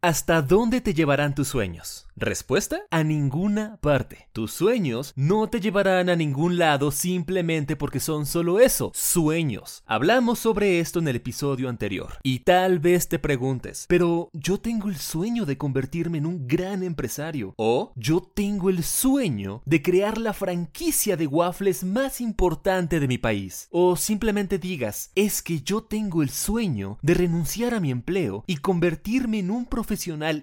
¿Hasta dónde te llevarán tus sueños? Respuesta, a ninguna parte. Tus sueños no te llevarán a ningún lado simplemente porque son solo eso, sueños. Hablamos sobre esto en el episodio anterior. Y tal vez te preguntes, pero yo tengo el sueño de convertirme en un gran empresario. O yo tengo el sueño de crear la franquicia de waffles más importante de mi país. O simplemente digas, es que yo tengo el sueño de renunciar a mi empleo y convertirme en un profesional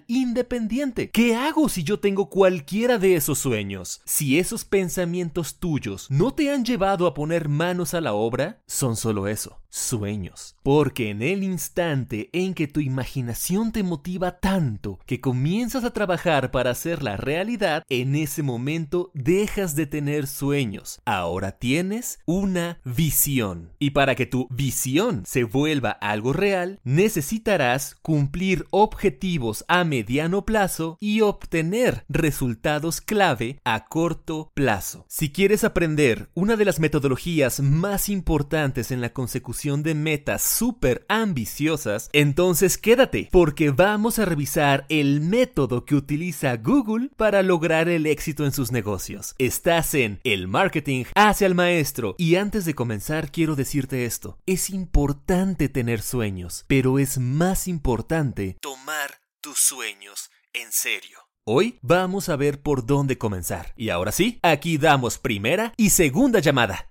independiente. ¿Qué hago si yo tengo cualquiera de esos sueños? Si esos pensamientos tuyos no te han llevado a poner manos a la obra, son solo eso, sueños. Porque en el instante en que tu imaginación te motiva tanto que comienzas a trabajar para hacer la realidad, en ese momento dejas de tener sueños. Ahora tienes una visión. Y para que tu visión se vuelva algo real, necesitarás cumplir objetivos a mediano plazo y obtener resultados clave a corto plazo. Si quieres aprender una de las metodologías más importantes en la consecución de metas súper ambiciosas, entonces quédate porque vamos a revisar el método que utiliza Google para lograr el éxito en sus negocios. Estás en El Marketing hacia el Maestro y antes de comenzar quiero decirte esto. Es importante tener sueños, pero es más importante tomar tus sueños en serio. Hoy vamos a ver por dónde comenzar. Y ahora sí, aquí damos primera y segunda llamada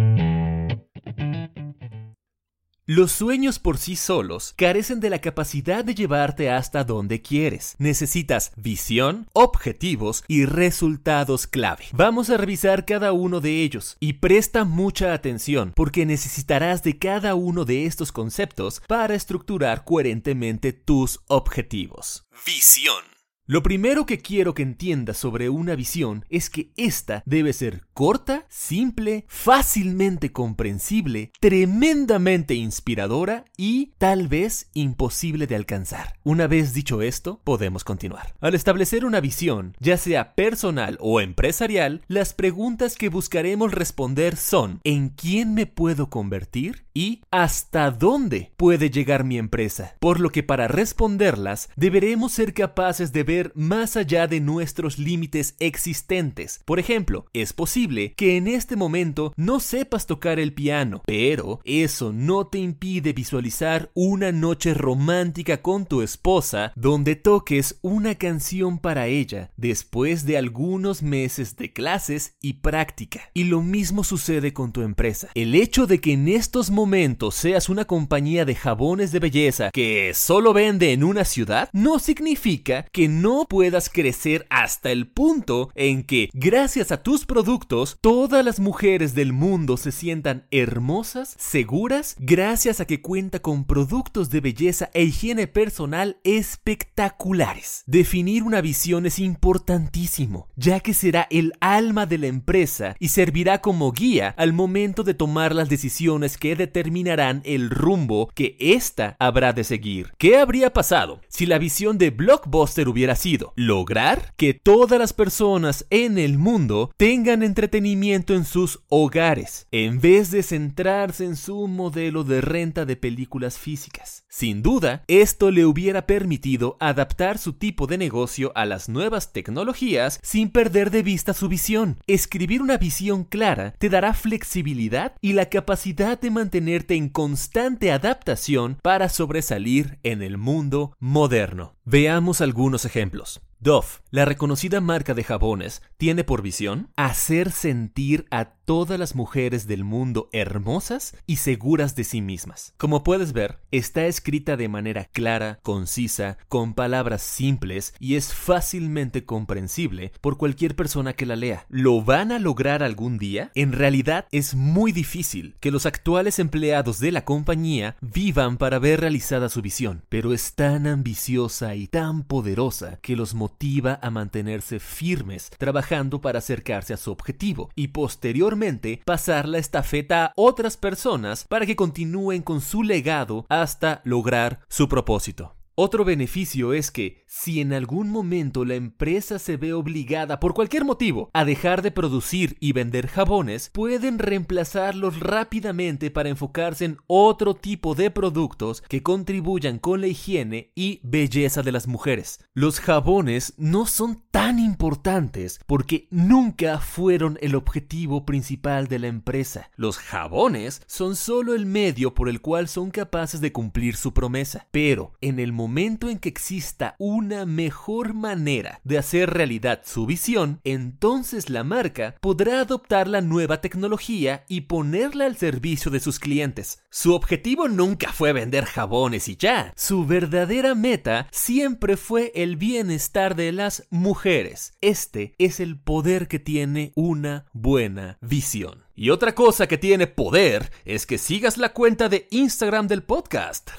Los sueños por sí solos carecen de la capacidad de llevarte hasta donde quieres. Necesitas visión, objetivos y resultados clave. Vamos a revisar cada uno de ellos y presta mucha atención porque necesitarás de cada uno de estos conceptos para estructurar coherentemente tus objetivos. Visión. Lo primero que quiero que entiendas sobre una visión es que esta debe ser corta, simple, fácilmente comprensible, tremendamente inspiradora y tal vez imposible de alcanzar. Una vez dicho esto, podemos continuar. Al establecer una visión, ya sea personal o empresarial, las preguntas que buscaremos responder son ¿en quién me puedo convertir? y ¿hasta dónde puede llegar mi empresa? Por lo que para responderlas deberemos ser capaces de ver más allá de nuestros límites existentes. Por ejemplo, es posible que en este momento no sepas tocar el piano, pero eso no te impide visualizar una noche romántica con tu esposa donde toques una canción para ella después de algunos meses de clases y práctica. Y lo mismo sucede con tu empresa. El hecho de que en estos momentos seas una compañía de jabones de belleza que solo vende en una ciudad no significa que no no puedas crecer hasta el punto en que, gracias a tus productos, todas las mujeres del mundo se sientan hermosas, seguras, gracias a que cuenta con productos de belleza e higiene personal espectaculares. Definir una visión es importantísimo, ya que será el alma de la empresa y servirá como guía al momento de tomar las decisiones que determinarán el rumbo que ésta habrá de seguir. ¿Qué habría pasado si la visión de Blockbuster hubiera sido lograr que todas las personas en el mundo tengan entretenimiento en sus hogares, en vez de centrarse en su modelo de renta de películas físicas. Sin duda, esto le hubiera permitido adaptar su tipo de negocio a las nuevas tecnologías sin perder de vista su visión. Escribir una visión clara te dará flexibilidad y la capacidad de mantenerte en constante adaptación para sobresalir en el mundo moderno. Veamos algunos ejemplos ejemplos. Dove, la reconocida marca de jabones, tiene por visión hacer sentir a todas las mujeres del mundo hermosas y seguras de sí mismas. Como puedes ver, está escrita de manera clara, concisa, con palabras simples y es fácilmente comprensible por cualquier persona que la lea. ¿Lo van a lograr algún día? En realidad es muy difícil que los actuales empleados de la compañía vivan para ver realizada su visión, pero es tan ambiciosa y tan poderosa que los motiva a mantenerse firmes trabajando para acercarse a su objetivo y posteriormente pasar la estafeta a otras personas para que continúen con su legado hasta lograr su propósito. Otro beneficio es que si en algún momento la empresa se ve obligada por cualquier motivo a dejar de producir y vender jabones, pueden reemplazarlos rápidamente para enfocarse en otro tipo de productos que contribuyan con la higiene y belleza de las mujeres. Los jabones no son tan importantes porque nunca fueron el objetivo principal de la empresa. Los jabones son solo el medio por el cual son capaces de cumplir su promesa. Pero en el en que exista una mejor manera de hacer realidad su visión, entonces la marca podrá adoptar la nueva tecnología y ponerla al servicio de sus clientes. Su objetivo nunca fue vender jabones y ya. Su verdadera meta siempre fue el bienestar de las mujeres. Este es el poder que tiene una buena visión. Y otra cosa que tiene poder es que sigas la cuenta de Instagram del podcast.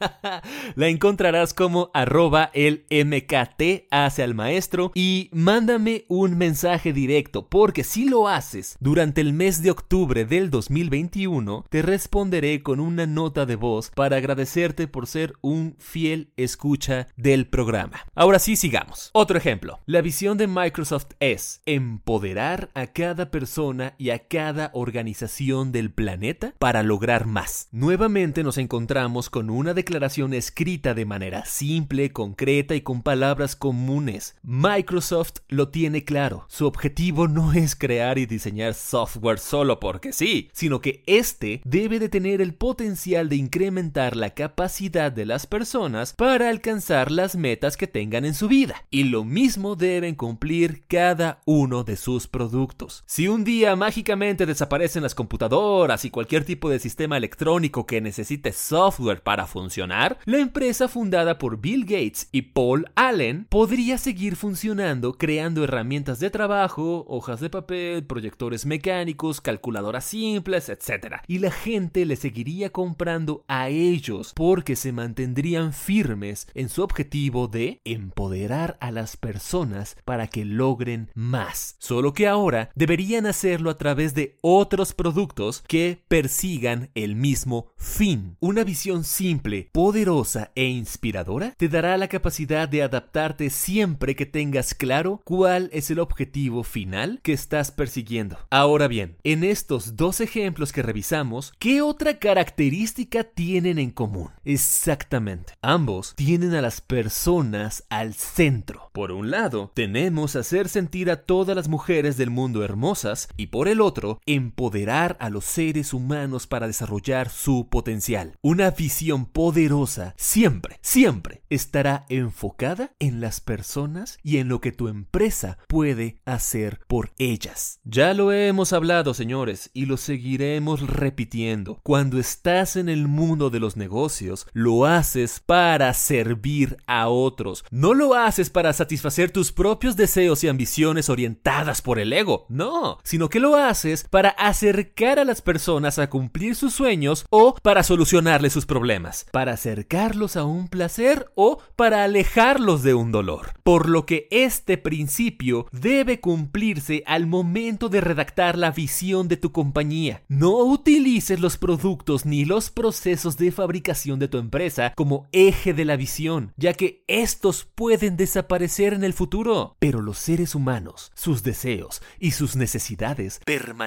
la encontrarás como arroba el MKT hacia el maestro y mándame un mensaje directo porque si lo haces durante el mes de octubre del 2021 te responderé con una nota de voz para agradecerte por ser un fiel escucha del programa. Ahora sí sigamos. Otro ejemplo. La visión de Microsoft es empoderar a cada persona y a cada organización del planeta para lograr más. Nuevamente nos encontramos con una declaración escrita de manera simple, concreta y con palabras comunes. Microsoft lo tiene claro. Su objetivo no es crear y diseñar software solo porque sí, sino que este debe de tener el potencial de incrementar la capacidad de las personas para alcanzar las metas que tengan en su vida. Y lo mismo deben cumplir cada uno de sus productos. Si un día mágicamente desaparecen las computadoras y cualquier tipo de sistema electrónico que necesite software para funcionar, la empresa fundada por Bill Gates y Paul Allen podría seguir funcionando creando herramientas de trabajo, hojas de papel, proyectores mecánicos, calculadoras simples, etc. Y la gente le seguiría comprando a ellos porque se mantendrían firmes en su objetivo de empoderar a las personas para que logren más. Solo que ahora deberían hacerlo a través de otros productos que persigan el mismo fin. Una visión simple, poderosa e inspiradora te dará la capacidad de adaptarte siempre que tengas claro cuál es el objetivo final que estás persiguiendo. Ahora bien, en estos dos ejemplos que revisamos, ¿qué otra característica tienen en común? Exactamente, ambos tienen a las personas al centro. Por un lado, tenemos hacer sentir a todas las mujeres del mundo hermosas y por el otro, empoderar a los seres humanos para desarrollar su potencial. Una visión poderosa siempre, siempre estará enfocada en las personas y en lo que tu empresa puede hacer por ellas. Ya lo hemos hablado, señores, y lo seguiremos repitiendo. Cuando estás en el mundo de los negocios, lo haces para servir a otros. No lo haces para satisfacer tus propios deseos y ambiciones orientadas por el ego. No, sino que lo haces para acercar a las personas a cumplir sus sueños o para solucionarles sus problemas, para acercarlos a un placer o para alejarlos de un dolor. Por lo que este principio debe cumplirse al momento de redactar la visión de tu compañía. No utilices los productos ni los procesos de fabricación de tu empresa como eje de la visión, ya que estos pueden desaparecer en el futuro. Pero los seres humanos, sus deseos y sus necesidades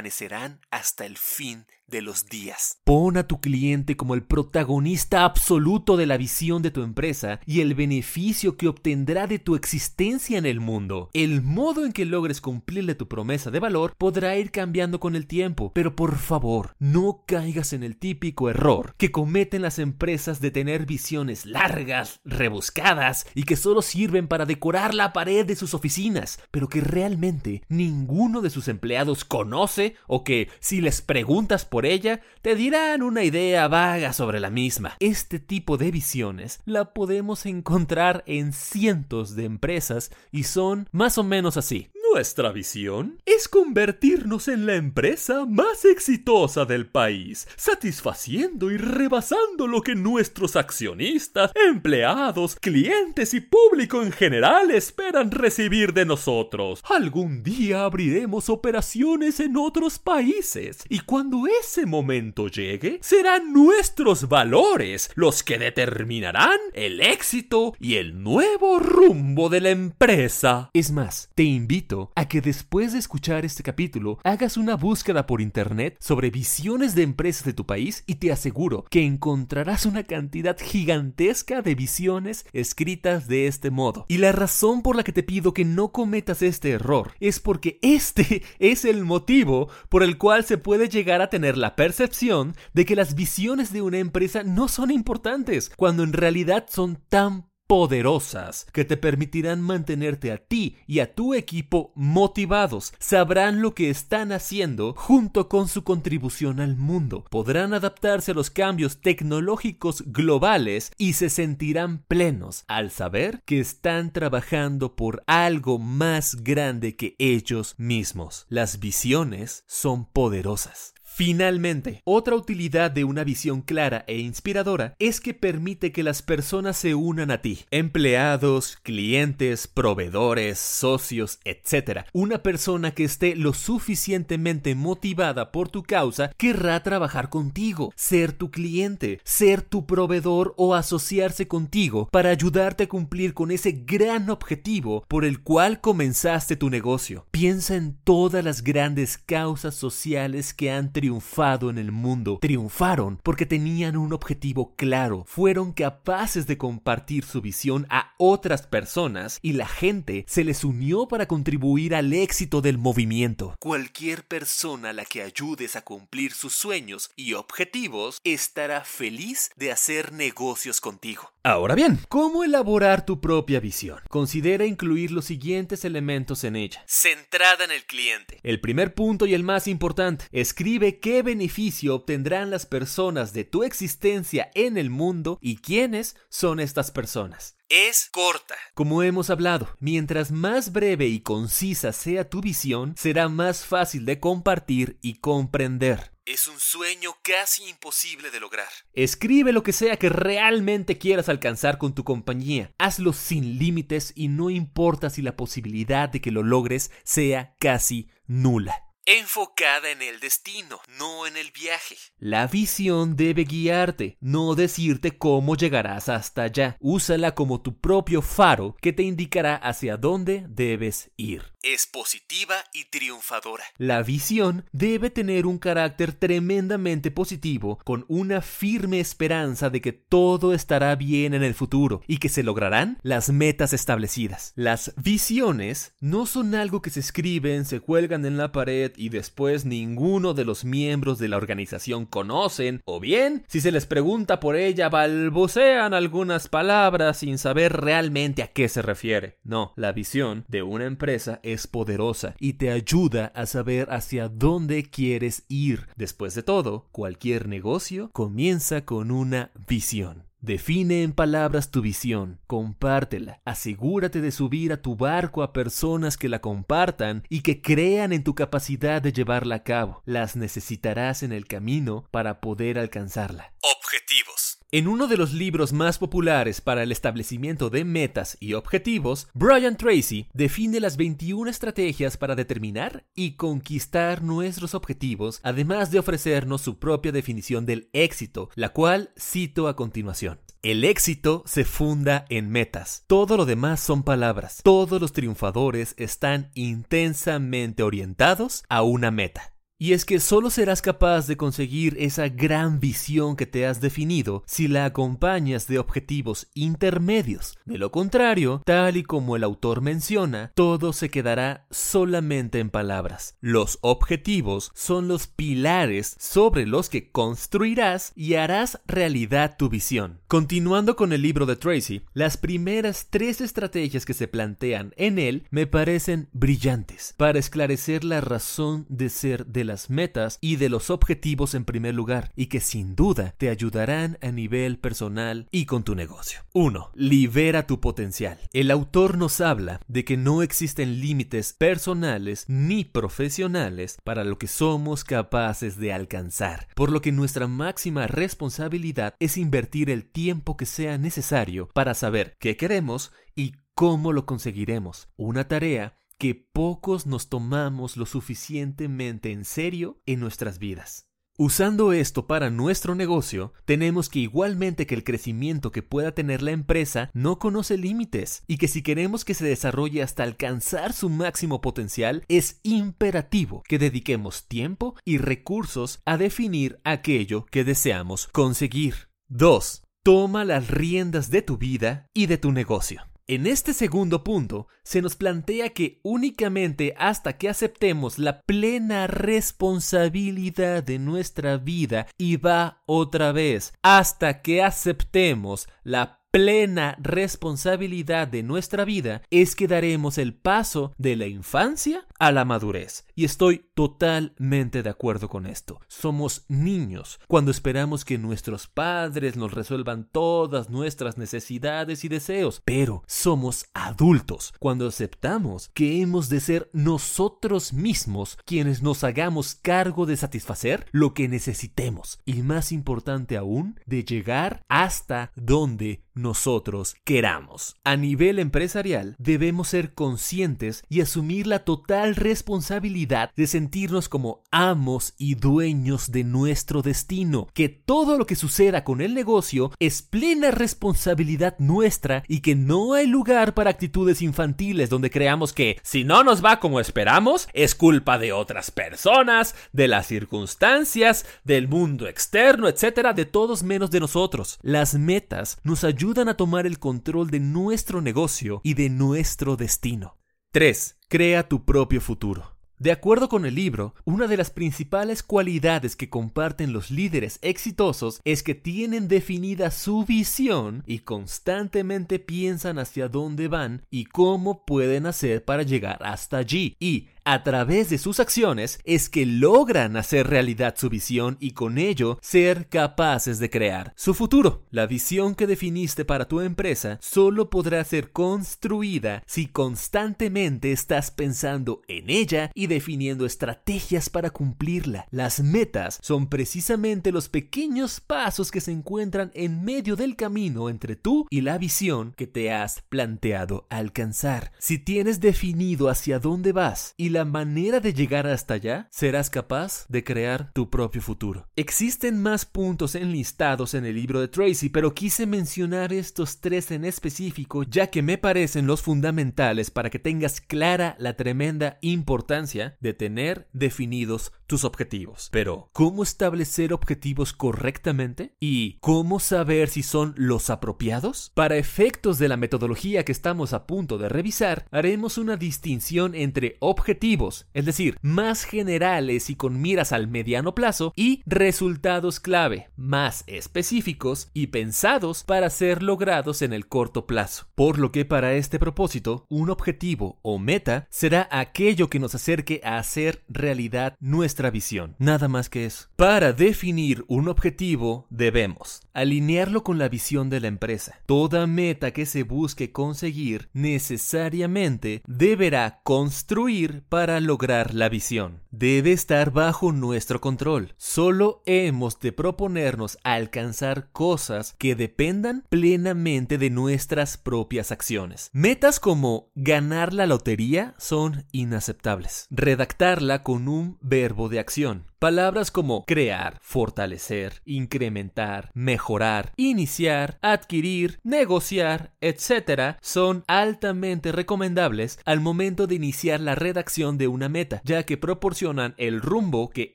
permanecerán hasta el fin de los días. Pon a tu cliente como el protagonista absoluto de la visión de tu empresa y el beneficio que obtendrá de tu existencia en el mundo. El modo en que logres cumplirle tu promesa de valor podrá ir cambiando con el tiempo, pero por favor, no caigas en el típico error que cometen las empresas de tener visiones largas, rebuscadas y que solo sirven para decorar la pared de sus oficinas, pero que realmente ninguno de sus empleados conoce o que si les preguntas por ella, te dirán una idea vaga sobre la misma. Este tipo de visiones la podemos encontrar en cientos de empresas y son más o menos así. Nuestra visión es convertirnos en la empresa más exitosa del país, satisfaciendo y rebasando lo que nuestros accionistas, empleados, clientes y público en general esperan recibir de nosotros. Algún día abriremos operaciones en otros países y cuando ese momento llegue, serán nuestros valores los que determinarán el éxito y el nuevo rumbo de la empresa. Es más, te invito a que después de escuchar este capítulo hagas una búsqueda por internet sobre visiones de empresas de tu país y te aseguro que encontrarás una cantidad gigantesca de visiones escritas de este modo. Y la razón por la que te pido que no cometas este error es porque este es el motivo por el cual se puede llegar a tener la percepción de que las visiones de una empresa no son importantes, cuando en realidad son tan poderosas que te permitirán mantenerte a ti y a tu equipo motivados. Sabrán lo que están haciendo junto con su contribución al mundo. Podrán adaptarse a los cambios tecnológicos globales y se sentirán plenos al saber que están trabajando por algo más grande que ellos mismos. Las visiones son poderosas. Finalmente, otra utilidad de una visión clara e inspiradora es que permite que las personas se unan a ti. Empleados, clientes, proveedores, socios, etc. Una persona que esté lo suficientemente motivada por tu causa querrá trabajar contigo, ser tu cliente, ser tu proveedor o asociarse contigo para ayudarte a cumplir con ese gran objetivo por el cual comenzaste tu negocio. Piensa en todas las grandes causas sociales que han triunfado en el mundo. Triunfaron porque tenían un objetivo claro, fueron capaces de compartir su visión a otras personas y la gente se les unió para contribuir al éxito del movimiento. Cualquier persona a la que ayudes a cumplir sus sueños y objetivos estará feliz de hacer negocios contigo. Ahora bien, ¿cómo elaborar tu propia visión? Considera incluir los siguientes elementos en ella. Centrada en el cliente. El primer punto y el más importante, escribe qué beneficio obtendrán las personas de tu existencia en el mundo y quiénes son estas personas es corta. Como hemos hablado, mientras más breve y concisa sea tu visión, será más fácil de compartir y comprender. Es un sueño casi imposible de lograr. Escribe lo que sea que realmente quieras alcanzar con tu compañía. Hazlo sin límites y no importa si la posibilidad de que lo logres sea casi nula enfocada en el destino, no en el viaje. La visión debe guiarte, no decirte cómo llegarás hasta allá. Úsala como tu propio faro que te indicará hacia dónde debes ir es positiva y triunfadora. La visión debe tener un carácter tremendamente positivo, con una firme esperanza de que todo estará bien en el futuro y que se lograrán las metas establecidas. Las visiones no son algo que se escriben, se cuelgan en la pared y después ninguno de los miembros de la organización conocen, o bien, si se les pregunta por ella, balbucean algunas palabras sin saber realmente a qué se refiere. No, la visión de una empresa es es poderosa y te ayuda a saber hacia dónde quieres ir. Después de todo, cualquier negocio comienza con una visión. Define en palabras tu visión, compártela, asegúrate de subir a tu barco a personas que la compartan y que crean en tu capacidad de llevarla a cabo. Las necesitarás en el camino para poder alcanzarla. Objetivos. En uno de los libros más populares para el establecimiento de metas y objetivos, Brian Tracy define las 21 estrategias para determinar y conquistar nuestros objetivos, además de ofrecernos su propia definición del éxito, la cual cito a continuación. El éxito se funda en metas. Todo lo demás son palabras. Todos los triunfadores están intensamente orientados a una meta. Y es que solo serás capaz de conseguir esa gran visión que te has definido si la acompañas de objetivos intermedios. De lo contrario, tal y como el autor menciona, todo se quedará solamente en palabras. Los objetivos son los pilares sobre los que construirás y harás realidad tu visión. Continuando con el libro de Tracy, las primeras tres estrategias que se plantean en él me parecen brillantes para esclarecer la razón de ser de metas y de los objetivos en primer lugar y que sin duda te ayudarán a nivel personal y con tu negocio. 1. Libera tu potencial. El autor nos habla de que no existen límites personales ni profesionales para lo que somos capaces de alcanzar, por lo que nuestra máxima responsabilidad es invertir el tiempo que sea necesario para saber qué queremos y cómo lo conseguiremos. Una tarea que pocos nos tomamos lo suficientemente en serio en nuestras vidas. Usando esto para nuestro negocio, tenemos que igualmente que el crecimiento que pueda tener la empresa no conoce límites y que si queremos que se desarrolle hasta alcanzar su máximo potencial, es imperativo que dediquemos tiempo y recursos a definir aquello que deseamos conseguir. 2. Toma las riendas de tu vida y de tu negocio. En este segundo punto, se nos plantea que únicamente hasta que aceptemos la plena responsabilidad de nuestra vida, y va otra vez, hasta que aceptemos la plena responsabilidad de nuestra vida es que daremos el paso de la infancia a la madurez. Y estoy totalmente de acuerdo con esto. Somos niños cuando esperamos que nuestros padres nos resuelvan todas nuestras necesidades y deseos, pero somos adultos cuando aceptamos que hemos de ser nosotros mismos quienes nos hagamos cargo de satisfacer lo que necesitemos y más importante aún, de llegar hasta donde nosotros queramos. A nivel empresarial, debemos ser conscientes y asumir la total responsabilidad de sentirnos como amos y dueños de nuestro destino, que todo lo que suceda con el negocio es plena responsabilidad nuestra y que no hay lugar para actitudes infantiles donde creamos que si no nos va como esperamos, es culpa de otras personas, de las circunstancias, del mundo externo, etcétera, de todos menos de nosotros. Las metas nos ayudan ayudan a tomar el control de nuestro negocio y de nuestro destino. 3. Crea tu propio futuro. De acuerdo con el libro, una de las principales cualidades que comparten los líderes exitosos es que tienen definida su visión y constantemente piensan hacia dónde van y cómo pueden hacer para llegar hasta allí. Y a través de sus acciones es que logran hacer realidad su visión y con ello ser capaces de crear su futuro. La visión que definiste para tu empresa solo podrá ser construida si constantemente estás pensando en ella y definiendo estrategias para cumplirla. Las metas son precisamente los pequeños pasos que se encuentran en medio del camino entre tú y la visión que te has planteado alcanzar. Si tienes definido hacia dónde vas y la manera de llegar hasta allá, serás capaz de crear tu propio futuro. Existen más puntos enlistados en el libro de Tracy, pero quise mencionar estos tres en específico ya que me parecen los fundamentales para que tengas clara la tremenda importancia de tener definidos tus objetivos. Pero, ¿cómo establecer objetivos correctamente? ¿Y cómo saber si son los apropiados? Para efectos de la metodología que estamos a punto de revisar, haremos una distinción entre objetivos es decir, más generales y con miras al mediano plazo, y resultados clave, más específicos y pensados para ser logrados en el corto plazo. Por lo que para este propósito, un objetivo o meta será aquello que nos acerque a hacer realidad nuestra visión. Nada más que eso. Para definir un objetivo debemos alinearlo con la visión de la empresa. Toda meta que se busque conseguir necesariamente deberá construir para lograr la visión. Debe estar bajo nuestro control. Solo hemos de proponernos alcanzar cosas que dependan plenamente de nuestras propias acciones. Metas como ganar la lotería son inaceptables. Redactarla con un verbo de acción Palabras como crear, fortalecer, incrementar, mejorar, iniciar, adquirir, negociar, etc. son altamente recomendables al momento de iniciar la redacción de una meta, ya que proporcionan el rumbo que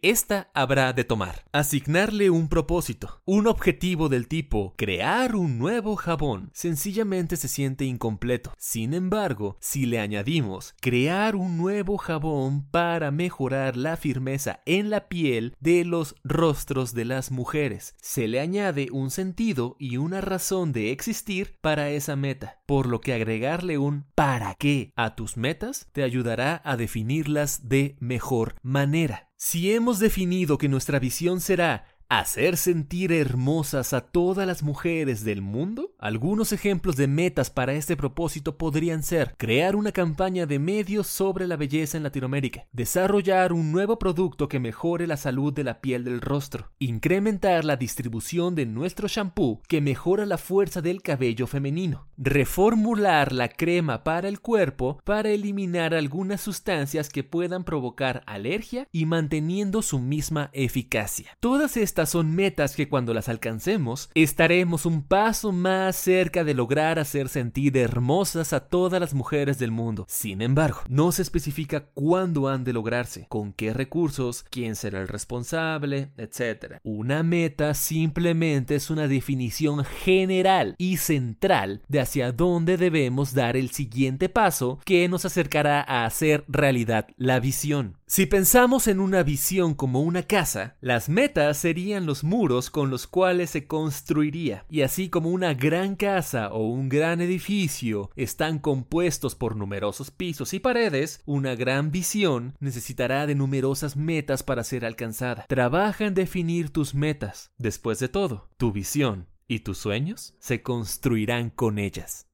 ésta habrá de tomar. Asignarle un propósito, un objetivo del tipo crear un nuevo jabón, sencillamente se siente incompleto. Sin embargo, si le añadimos crear un nuevo jabón para mejorar la firmeza en la piel de los rostros de las mujeres, se le añade un sentido y una razón de existir para esa meta, por lo que agregarle un para qué a tus metas te ayudará a definirlas de mejor manera. Si hemos definido que nuestra visión será hacer sentir hermosas a todas las mujeres del mundo? Algunos ejemplos de metas para este propósito podrían ser crear una campaña de medios sobre la belleza en Latinoamérica, desarrollar un nuevo producto que mejore la salud de la piel del rostro, incrementar la distribución de nuestro shampoo que mejora la fuerza del cabello femenino, reformular la crema para el cuerpo para eliminar algunas sustancias que puedan provocar alergia y manteniendo su misma eficacia. Todas estas estas son metas que cuando las alcancemos estaremos un paso más cerca de lograr hacer sentir hermosas a todas las mujeres del mundo. Sin embargo, no se especifica cuándo han de lograrse, con qué recursos, quién será el responsable, etc. Una meta simplemente es una definición general y central de hacia dónde debemos dar el siguiente paso que nos acercará a hacer realidad la visión. Si pensamos en una visión como una casa, las metas serían los muros con los cuales se construiría, y así como una gran casa o un gran edificio están compuestos por numerosos pisos y paredes, una gran visión necesitará de numerosas metas para ser alcanzada. Trabaja en definir tus metas. Después de todo, tu visión y tus sueños se construirán con ellas.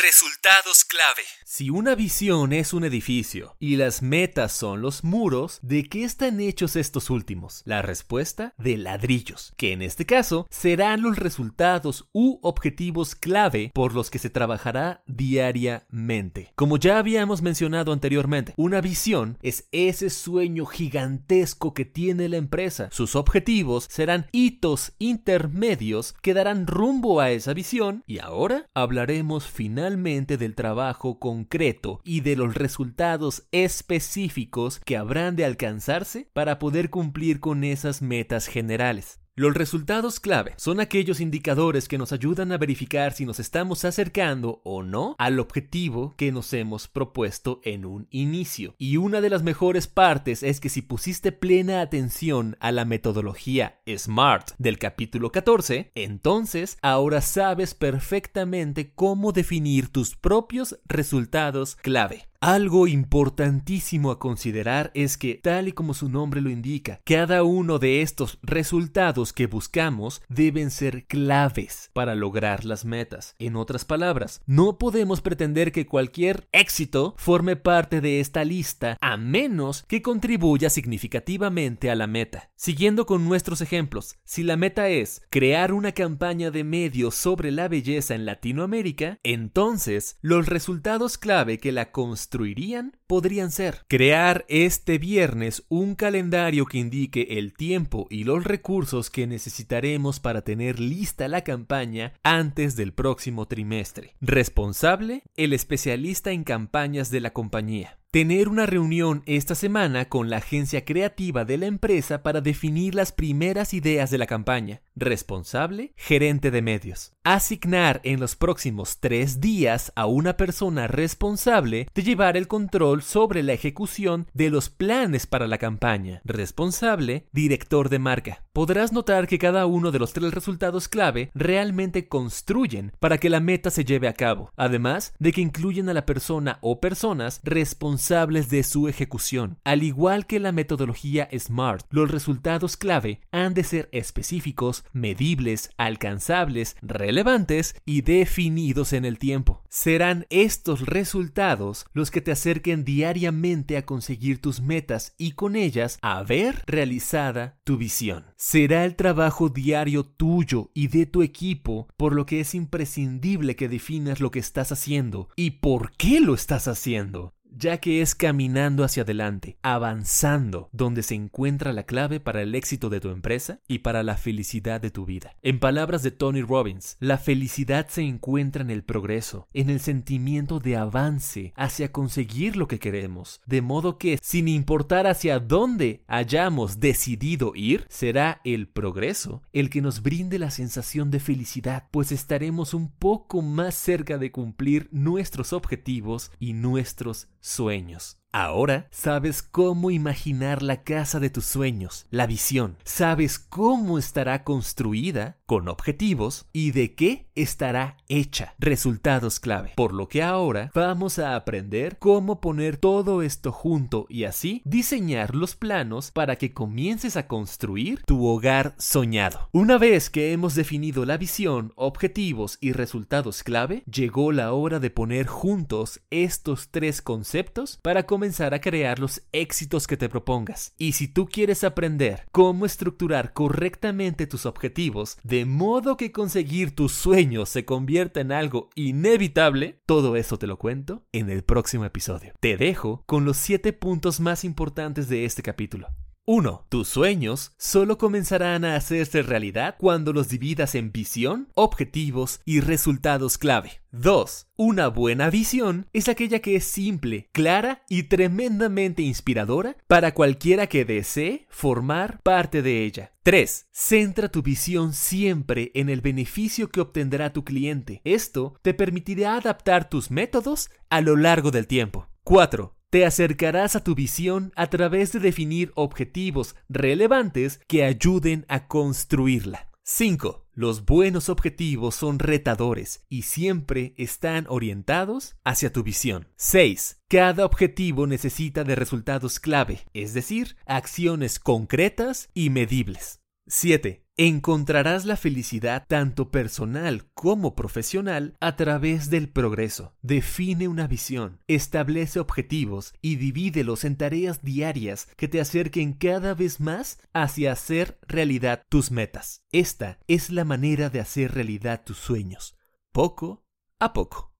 Resultados clave. Si una visión es un edificio y las metas son los muros, ¿de qué están hechos estos últimos? La respuesta de ladrillos, que en este caso serán los resultados u objetivos clave por los que se trabajará diariamente. Como ya habíamos mencionado anteriormente, una visión es ese sueño gigantesco que tiene la empresa. Sus objetivos serán hitos intermedios que darán rumbo a esa visión y ahora hablaremos finalmente del trabajo concreto y de los resultados específicos que habrán de alcanzarse para poder cumplir con esas metas generales. Los resultados clave son aquellos indicadores que nos ayudan a verificar si nos estamos acercando o no al objetivo que nos hemos propuesto en un inicio. Y una de las mejores partes es que si pusiste plena atención a la metodología SMART del capítulo 14, entonces ahora sabes perfectamente cómo definir tus propios resultados clave. Algo importantísimo a considerar es que, tal y como su nombre lo indica, cada uno de estos resultados que buscamos deben ser claves para lograr las metas. En otras palabras, no podemos pretender que cualquier éxito forme parte de esta lista a menos que contribuya significativamente a la meta. Siguiendo con nuestros ejemplos, si la meta es crear una campaña de medios sobre la belleza en Latinoamérica, entonces los resultados clave que la construirían podrían ser crear este viernes un calendario que indique el tiempo y los recursos que necesitaremos para tener lista la campaña antes del próximo trimestre. Responsable, el especialista en campañas de la compañía. Tener una reunión esta semana con la agencia creativa de la empresa para definir las primeras ideas de la campaña. Responsable, gerente de medios. Asignar en los próximos tres días a una persona responsable de llevar el control sobre la ejecución de los planes para la campaña. Responsable, director de marca. Podrás notar que cada uno de los tres resultados clave realmente construyen para que la meta se lleve a cabo, además de que incluyen a la persona o personas responsables de su ejecución. Al igual que la metodología SMART, los resultados clave han de ser específicos, medibles, alcanzables, relevantes y definidos en el tiempo. Serán estos resultados los que te acerquen diariamente a conseguir tus metas y con ellas a ver realizada tu visión. Será el trabajo diario tuyo y de tu equipo, por lo que es imprescindible que definas lo que estás haciendo y por qué lo estás haciendo. Ya que es caminando hacia adelante, avanzando, donde se encuentra la clave para el éxito de tu empresa y para la felicidad de tu vida. En palabras de Tony Robbins, la felicidad se encuentra en el progreso, en el sentimiento de avance hacia conseguir lo que queremos, de modo que, sin importar hacia dónde hayamos decidido ir, será el progreso el que nos brinde la sensación de felicidad, pues estaremos un poco más cerca de cumplir nuestros objetivos y nuestros sueños. Ahora sabes cómo imaginar la casa de tus sueños, la visión. Sabes cómo estará construida, con objetivos, y de qué estará hecha. Resultados clave. Por lo que ahora vamos a aprender cómo poner todo esto junto y así diseñar los planos para que comiences a construir tu hogar soñado. Una vez que hemos definido la visión, objetivos y resultados clave, llegó la hora de poner juntos estos tres conceptos para comenzar a crear los éxitos que te propongas. Y si tú quieres aprender cómo estructurar correctamente tus objetivos de modo que conseguir tus sueños se convierta en algo inevitable, todo eso te lo cuento en el próximo episodio. Te dejo con los 7 puntos más importantes de este capítulo. 1. Tus sueños solo comenzarán a hacerse realidad cuando los dividas en visión, objetivos y resultados clave. 2. Una buena visión es aquella que es simple, clara y tremendamente inspiradora para cualquiera que desee formar parte de ella. 3. Centra tu visión siempre en el beneficio que obtendrá tu cliente. Esto te permitirá adaptar tus métodos a lo largo del tiempo. 4. Te acercarás a tu visión a través de definir objetivos relevantes que ayuden a construirla. 5. Los buenos objetivos son retadores y siempre están orientados hacia tu visión. 6. Cada objetivo necesita de resultados clave, es decir, acciones concretas y medibles. 7. Encontrarás la felicidad tanto personal como profesional a través del progreso. Define una visión, establece objetivos y divídelos en tareas diarias que te acerquen cada vez más hacia hacer realidad tus metas. Esta es la manera de hacer realidad tus sueños, poco a poco.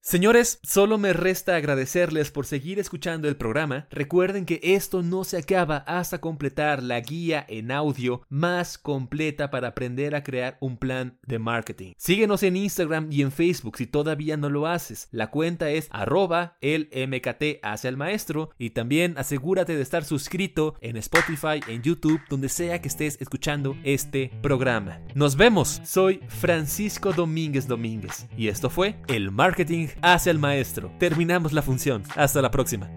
Señores, solo me resta agradecerles por seguir escuchando el programa. Recuerden que esto no se acaba hasta completar la guía en audio más completa para aprender a crear un plan de marketing. Síguenos en Instagram y en Facebook si todavía no lo haces. La cuenta es arroba el MKT hacia el maestro y también asegúrate de estar suscrito en Spotify, en YouTube, donde sea que estés escuchando este programa. Nos vemos, soy Francisco Domínguez Domínguez y esto fue el marketing Fang hace al maestro. Terminamos la función. Hasta la próxima.